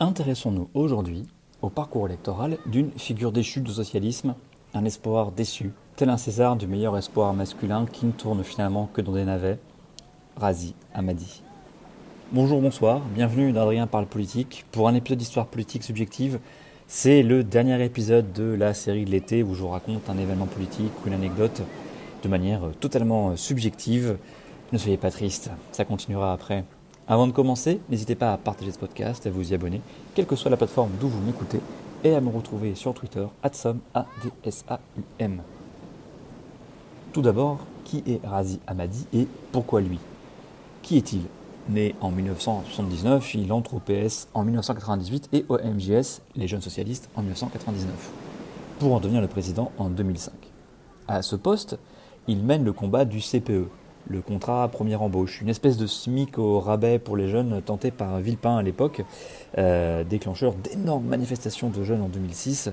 Intéressons-nous aujourd'hui au parcours électoral d'une figure déchue du socialisme, un espoir déçu, tel un César du meilleur espoir masculin qui ne tourne finalement que dans des navets, Razi Amadi. Bonjour, bonsoir, bienvenue d'Adrien parle politique pour un épisode d'histoire politique subjective. C'est le dernier épisode de la série de l'été où je vous raconte un événement politique ou une anecdote de manière totalement subjective. Ne soyez pas triste, ça continuera après. Avant de commencer, n'hésitez pas à partager ce podcast, à vous y abonner, quelle que soit la plateforme d'où vous m'écoutez, et à me retrouver sur Twitter, adsam, a d s a u m. Tout d'abord, qui est Razi Amadi et pourquoi lui? Qui est-il? Né en 1979, il entre au PS en 1998 et au MJS, les jeunes socialistes, en 1999, pour en devenir le président en 2005. À ce poste, il mène le combat du CPE, le contrat première embauche, une espèce de SMIC au rabais pour les jeunes tenté par Villepin à l'époque, euh, déclencheur d'énormes manifestations de jeunes en 2006,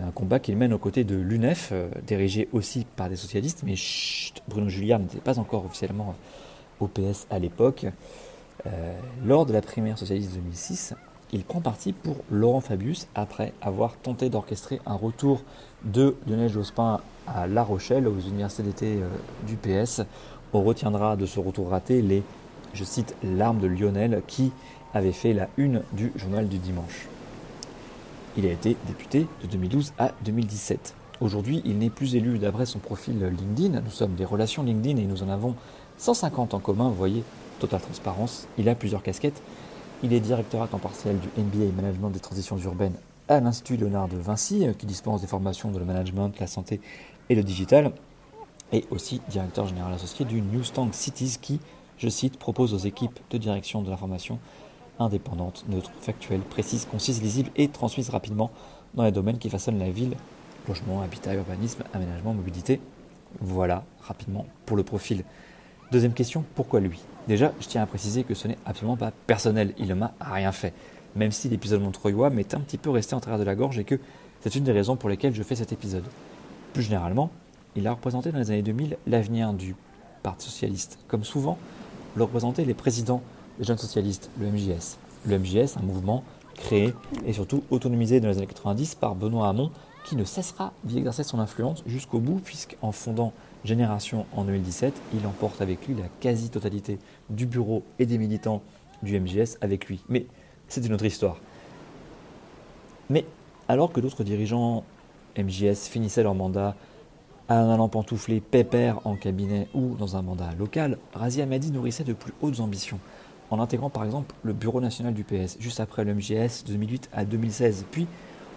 un combat qu'il mène aux côtés de l'UNEF, euh, dirigé aussi par des socialistes, mais chut, Bruno Julliard n'était pas encore officiellement au PS à l'époque. Euh, lors de la primaire socialiste de 2006, il prend parti pour Laurent Fabius après avoir tenté d'orchestrer un retour de Lionel Jospin à La Rochelle, aux universités d'été du PS, on retiendra de ce retour raté les, je cite, larmes de Lionel qui avait fait la une du journal du dimanche. Il a été député de 2012 à 2017. Aujourd'hui, il n'est plus élu d'après son profil LinkedIn. Nous sommes des relations LinkedIn et nous en avons 150 en commun. Vous voyez, totale transparence. Il a plusieurs casquettes. Il est directeur à temps partiel du MBA Management des transitions urbaines à l'Institut Léonard de Vinci, qui dispense des formations de le management, la santé et le digital et aussi directeur général associé du Newstang Cities qui, je cite, propose aux équipes de direction de l'information indépendante, neutre, factuelle, précise, concise, lisible et transmise rapidement dans les domaines qui façonnent la ville, logement, habitat, urbanisme, aménagement, mobilité. Voilà, rapidement, pour le profil. Deuxième question, pourquoi lui? Déjà, je tiens à préciser que ce n'est absolument pas personnel, il ne m'a rien fait. Même si l'épisode montreuillois m'est un petit peu resté en travers de la gorge et que c'est une des raisons pour lesquelles je fais cet épisode. Plus généralement, il a représenté dans les années 2000 l'avenir du Parti socialiste. Comme souvent, le représentaient les présidents des jeunes socialistes, le MJS. Le MJS, un mouvement créé et surtout autonomisé dans les années 90 par Benoît Hamon, qui ne cessera d'y exercer son influence jusqu'au bout, puisqu'en fondant Génération en 2017, il emporte avec lui la quasi-totalité du bureau et des militants du MJS avec lui. Mais c'est une autre histoire. Mais alors que d'autres dirigeants MJS finissaient leur mandat en allant pantoufler pépère en cabinet ou dans un mandat local, Razi Amadi nourrissait de plus hautes ambitions, en intégrant par exemple le bureau national du PS juste après le MGS de 2008 à 2016, puis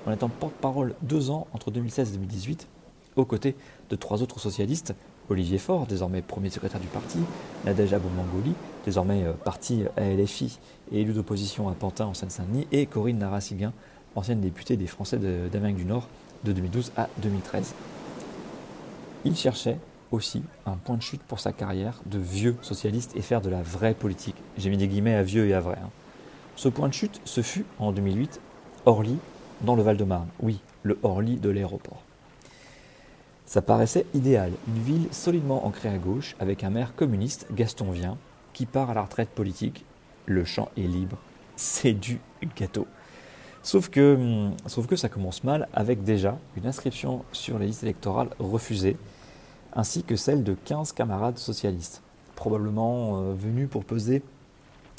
en étant porte-parole deux ans entre 2016 et 2018, aux côtés de trois autres socialistes, Olivier Faure, désormais premier secrétaire du parti, Nadège Abou-Mangoli, désormais euh, parti à LFI et élu d'opposition à Pantin en Seine-Saint-Denis, et Corinne Narassiguin, ancienne députée des Français d'Amérique du Nord de 2012 à 2013. Il cherchait aussi un point de chute pour sa carrière de vieux socialiste et faire de la vraie politique. J'ai mis des guillemets à vieux et à vrai. Hein. Ce point de chute, ce fut en 2008, Orly, dans le Val-de-Marne. Oui, le Orly de l'aéroport. Ça paraissait idéal, une ville solidement ancrée à gauche, avec un maire communiste, Gaston Vien, qui part à la retraite politique. Le champ est libre, c'est du gâteau. Sauf que, hum, sauf que ça commence mal avec déjà une inscription sur les listes électorales refusée ainsi que celle de 15 camarades socialistes, probablement euh, venus pour peser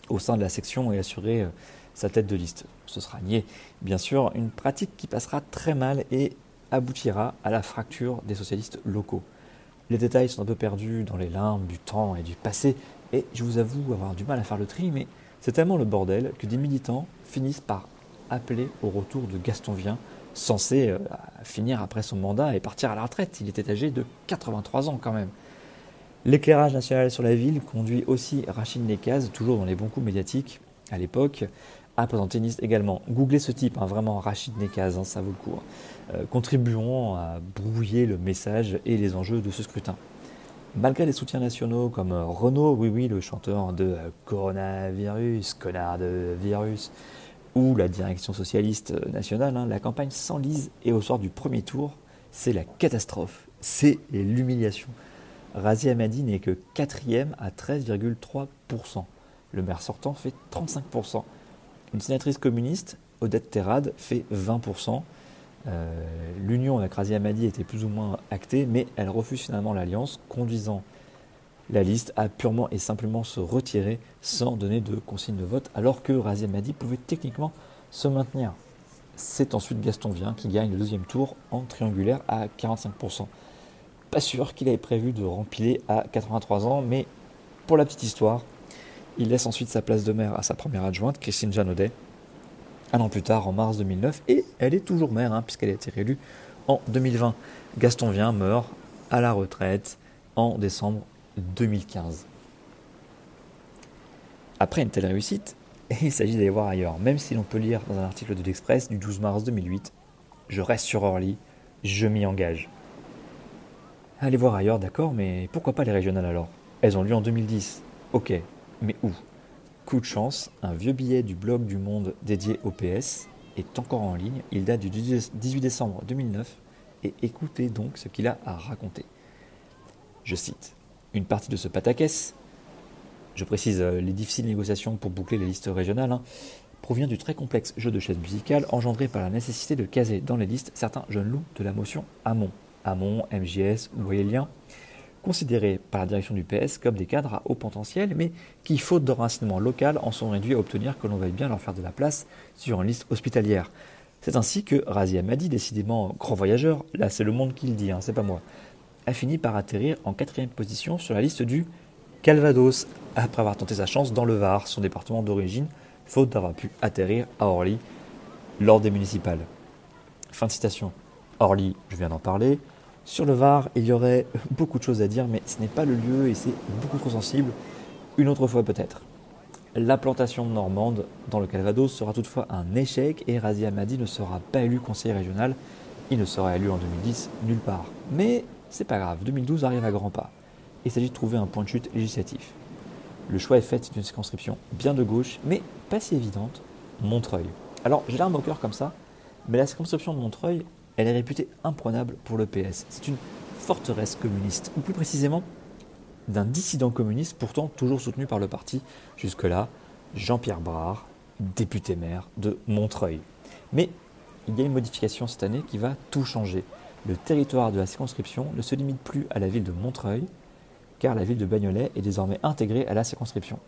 au sein de la section et assurer euh, sa tête de liste. Ce sera nié, bien sûr, une pratique qui passera très mal et aboutira à la fracture des socialistes locaux. Les détails sont un peu perdus dans les limbes du temps et du passé, et je vous avoue avoir du mal à faire le tri, mais c'est tellement le bordel que des militants finissent par appeler au retour de Gaston Vien censé euh, finir après son mandat et partir à la retraite. Il était âgé de 83 ans quand même. L'éclairage national sur la ville conduit aussi Rachid Nekaz, toujours dans les bons coups médiatiques à l'époque, a présenté une liste également. Googlez ce type, hein, vraiment Rachid Nekaz, hein, ça vaut le coup. Hein. contribuant à brouiller le message et les enjeux de ce scrutin. Malgré les soutiens nationaux comme Renault, oui oui, le chanteur de Coronavirus, connard de virus, ou la direction socialiste nationale, la campagne s'enlise et au soir du premier tour, c'est la catastrophe, c'est l'humiliation. Razi Hamadi n'est que quatrième à 13,3%. Le maire sortant fait 35%. Une sénatrice communiste, Odette Terrade, fait 20%. Euh, l'union avec Razi Hamadi était plus ou moins actée, mais elle refuse finalement l'alliance, conduisant la liste à purement et simplement se retirer sans donner de consigne de vote, alors que Razi Hamadi pouvait techniquement se maintenir. C'est ensuite Gaston Vien qui gagne le deuxième tour en triangulaire à 45%. Pas sûr qu'il avait prévu de rempiler à 83 ans, mais pour la petite histoire, il laisse ensuite sa place de maire à sa première adjointe, Christine Janaudet, un an plus tard, en mars 2009, et elle est toujours maire, hein, puisqu'elle a été réélue en 2020. Gaston Vien meurt à la retraite en décembre 2015. Après une telle réussite, il s'agit d'aller voir ailleurs, même si l'on peut lire dans un article de l'Express du 12 mars 2008 Je reste sur Orly, je m'y engage. Allez voir ailleurs, d'accord, mais pourquoi pas les régionales alors? Elles ont lieu en 2010. Ok, mais où? Coup de chance, un vieux billet du blog du Monde dédié au PS est encore en ligne. Il date du 18 décembre 2009 et écoutez donc ce qu'il a à raconter. Je cite Une partie de ce pataquès, je précise euh, les difficiles négociations pour boucler les listes régionales, hein, provient du très complexe jeu de chaises musicales engendré par la nécessité de caser dans les listes certains jeunes loups de la motion Amont, Amont, MJS ou considérés par la direction du PS comme des cadres à haut potentiel, mais qui, faute de renseignement local, en sont réduits à obtenir que l'on veuille bien leur faire de la place sur une liste hospitalière. C'est ainsi que Razi Amadi, décidément grand voyageur, là c'est le monde qui le dit, hein, c'est pas moi, a fini par atterrir en quatrième position sur la liste du Calvados, après avoir tenté sa chance dans le Var, son département d'origine, faute d'avoir pu atterrir à Orly lors des municipales. Fin de citation. Orly, je viens d'en parler, sur le Var, il y aurait beaucoup de choses à dire, mais ce n'est pas le lieu et c'est beaucoup trop sensible. Une autre fois peut-être. La plantation normande dans le Calvados sera toutefois un échec et Razi Hamadi ne sera pas élu conseiller régional. Il ne sera élu en 2010 nulle part. Mais c'est pas grave, 2012 arrive à grands pas. Il s'agit de trouver un point de chute législatif. Le choix est fait d'une circonscription bien de gauche, mais pas si évidente, Montreuil. Alors j'ai l'air moqueur comme ça, mais la circonscription de Montreuil, elle est réputée imprenable pour le PS. C'est une forteresse communiste, ou plus précisément d'un dissident communiste pourtant toujours soutenu par le parti jusque-là, Jean-Pierre Brard, député maire de Montreuil. Mais il y a une modification cette année qui va tout changer. Le territoire de la circonscription ne se limite plus à la ville de Montreuil, car la ville de Bagnolet est désormais intégrée à la circonscription.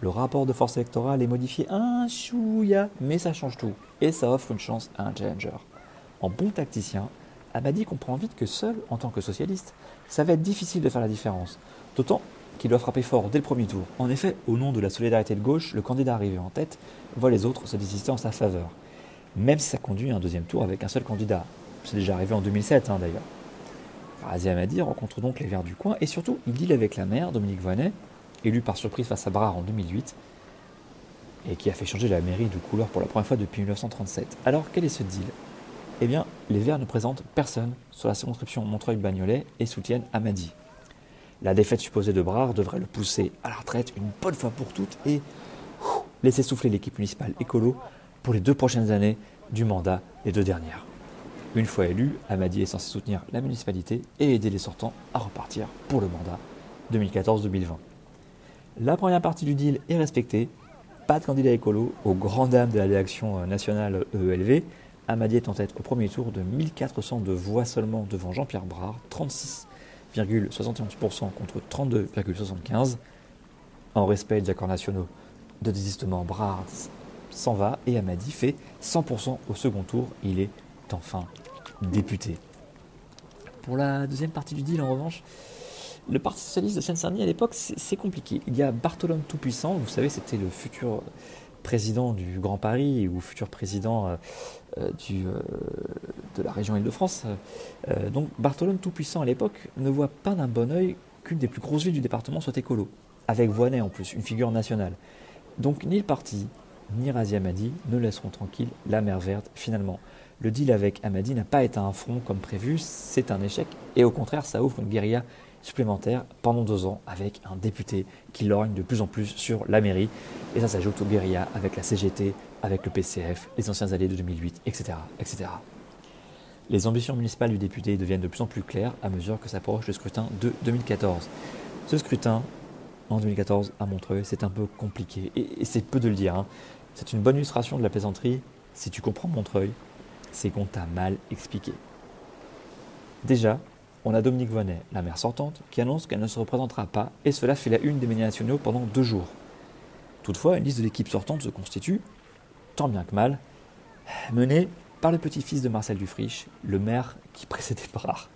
Le rapport de force électorale est modifié un chouïa, mais ça change tout, et ça offre une chance à un challenger. En bon tacticien, Abadi comprend vite que seul, en tant que socialiste, ça va être difficile de faire la différence. D'autant qu'il doit frapper fort dès le premier tour. En effet, au nom de la solidarité de gauche, le candidat arrivé en tête voit les autres se désister en sa faveur. Même si ça conduit à un deuxième tour avec un seul candidat. C'est déjà arrivé en 2007 hein, d'ailleurs. Razi Amadi rencontre donc les Verts du coin et surtout il deal avec la maire, Dominique Voynet, élu par surprise face à Brard en 2008 et qui a fait changer la mairie de couleur pour la première fois depuis 1937. Alors quel est ce deal? Eh bien, les Verts ne présentent personne sur la circonscription Montreuil-Bagnolet et soutiennent Amadi. La défaite supposée de Brard devrait le pousser à la retraite une bonne fois pour toutes et laisser souffler l'équipe municipale écolo pour les deux prochaines années du mandat des deux dernières. Une fois élu, Amadi est censé soutenir la municipalité et aider les sortants à repartir pour le mandat 2014-2020. La première partie du deal est respectée. Pas de candidat écolo aux grandes dames de la réaction nationale EELV, Amadi est en tête au premier tour de 1402 voix seulement devant Jean-Pierre Brard, 36,71% contre 32,75%. En respect des accords nationaux de désistement, Brard s'en va et Amadi fait 100% au second tour. Il est enfin député. Pour la deuxième partie du deal, en revanche, le Parti socialiste de Seine-Saint-Denis à l'époque, c'est compliqué. Il y a Bartholome Tout-Puissant, vous savez, c'était le futur président du Grand Paris ou futur président euh, euh, euh, de la région Île-de-France. donc Bartholome Tout-Puissant à l'époque ne voit pas d'un bon oeil qu'une des plus grosses villes du département soit écolo, avec Voinet en plus, une figure nationale. Donc ni le parti, ni Razi Amadi ne laisseront tranquille la mer verte finalement. Le deal avec Amadi n'a pas été un front comme prévu, c'est un échec et au contraire ça ouvre une guérilla supplémentaire pendant deux ans avec un député qui lorgne de plus en plus sur la mairie et ça s'ajoute aux guérillas avec la CGT, avec le PCF, les anciens alliés de 2008, etc. etc. Les ambitions municipales du député deviennent de plus en plus claires à mesure que s'approche le scrutin de 2014. Ce scrutin, en 2014, à Montreuil, c'est un peu compliqué et, c'est peu de le dire. Hein. C'est une bonne illustration de la plaisanterie. Si tu comprends Montreuil, c'est qu'on t'a mal expliqué. Déjà, on a Dominique Vonnet, la maire sortante, qui annonce qu'elle ne se représentera pas, et cela fait la une des médias nationaux pendant deux jours. Toutefois, une liste de l'équipe sortante se constitue, tant bien que mal, menée par le petit-fils de Marcel Dufriche, le maire qui précédait Brard.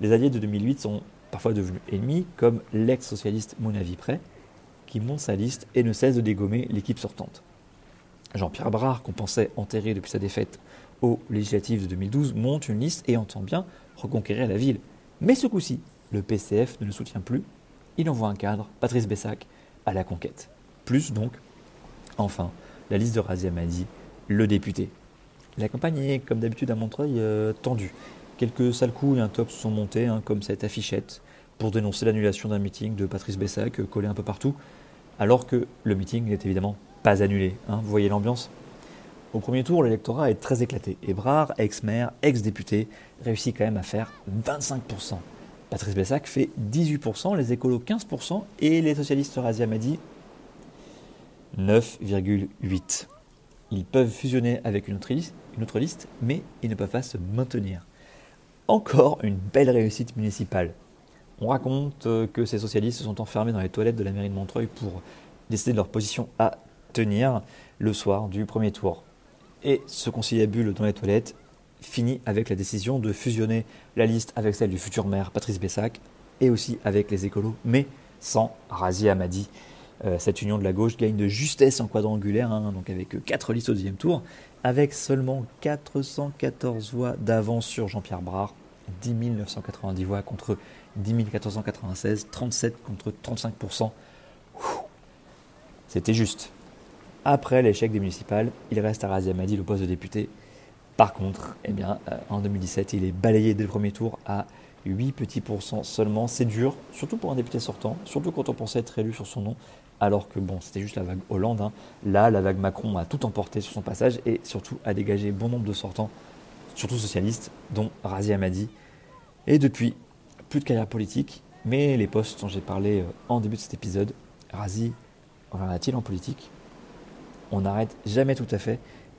Les alliés de 2008 sont parfois devenus ennemis, comme l'ex-socialiste Monavi Prêt, qui monte sa liste et ne cesse de dégommer l'équipe sortante. Jean-Pierre Brard, qu'on pensait enterré depuis sa défaite aux législatives de 2012, monte une liste et entend bien reconquérir la ville. Mais ce coup-ci, le PCF ne le soutient plus. Il envoie un cadre, Patrice Bessac, à la conquête. Plus donc, enfin, la liste de Razia Madi, le député. La campagne est, comme d'habitude à Montreuil, euh, tendue. Quelques sales coups et un top sont montés, hein, comme cette affichette, pour dénoncer l'annulation d'un meeting de Patrice Bessac, euh, collé un peu partout, alors que le meeting n'est évidemment pas annulé. Hein. vous voyez l'ambiance? Au premier tour, l'électorat est très éclaté. Ebrard, ex-maire, ex-député, réussit quand même à faire 25%. Patrice Bessac fait 18%, les écolos 15% et les socialistes Razia Madi 9,8%. Ils peuvent fusionner avec une autre, liste, une autre liste, mais ils ne peuvent pas se maintenir. Encore une belle réussite municipale. On raconte euh, que ces socialistes se sont enfermés dans les toilettes de la mairie de Montreuil pour décider de leur position à tenir le soir du premier tour. Et ce conciliabule dans les toilettes finit avec la décision de fusionner la liste avec celle du futur maire Patrice Bessac et aussi avec les écolos, mais sans Razi Amadi. Euh, cette union de la gauche gagne de justesse en quadrangulaire, hein, donc avec 4 listes au deuxième tour, avec seulement 414 voix d'avance sur Jean-Pierre Brard, 10 990 voix contre 10 496, 37 contre 35%. C'était juste. Après l'échec des municipales, il reste à Razi Amadi le poste de député. Par contre, eh bien, euh, en 2017, il est balayé dès le premier tour à 8 petits pourcents seulement. C'est dur, surtout pour un député sortant, surtout quand on pensait être élu sur son nom alors que bon, c'était juste la vague Hollande. Hein. Là, la vague Macron a tout emporté sur son passage et surtout a dégagé bon nombre de sortants, surtout socialistes, dont Razi Amadi. Et depuis, plus de carrière politique, mais les postes dont j'ai parlé euh, en début de cet épisode, Razi reviendra-t-il en politique? On n'arrête jamais tout à fait,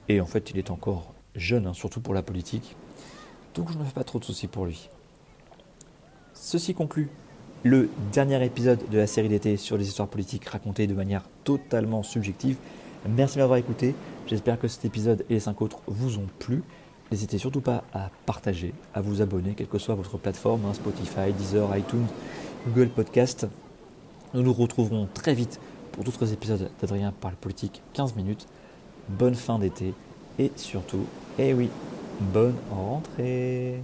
et en fait, il est encore jeune, hein, surtout pour la politique, donc je ne fais pas trop de soucis pour lui. Ceci conclut le dernier épisode de la série d'été sur les histoires politiques racontées de manière totalement subjective. Merci de m'avoir écouté. J'espère que cet épisode et les cinq autres vous ont plu. N'hésitez surtout pas à partager, à vous abonner, quelle que soit votre plateforme, hein, Spotify, Deezer, iTunes, Google Podcast. Nous nous retrouverons très vite pour d'autres épisodes d'Adrien parle politique 15 minutes. Bonne fin d'été et surtout, eh oui, bonne rentrée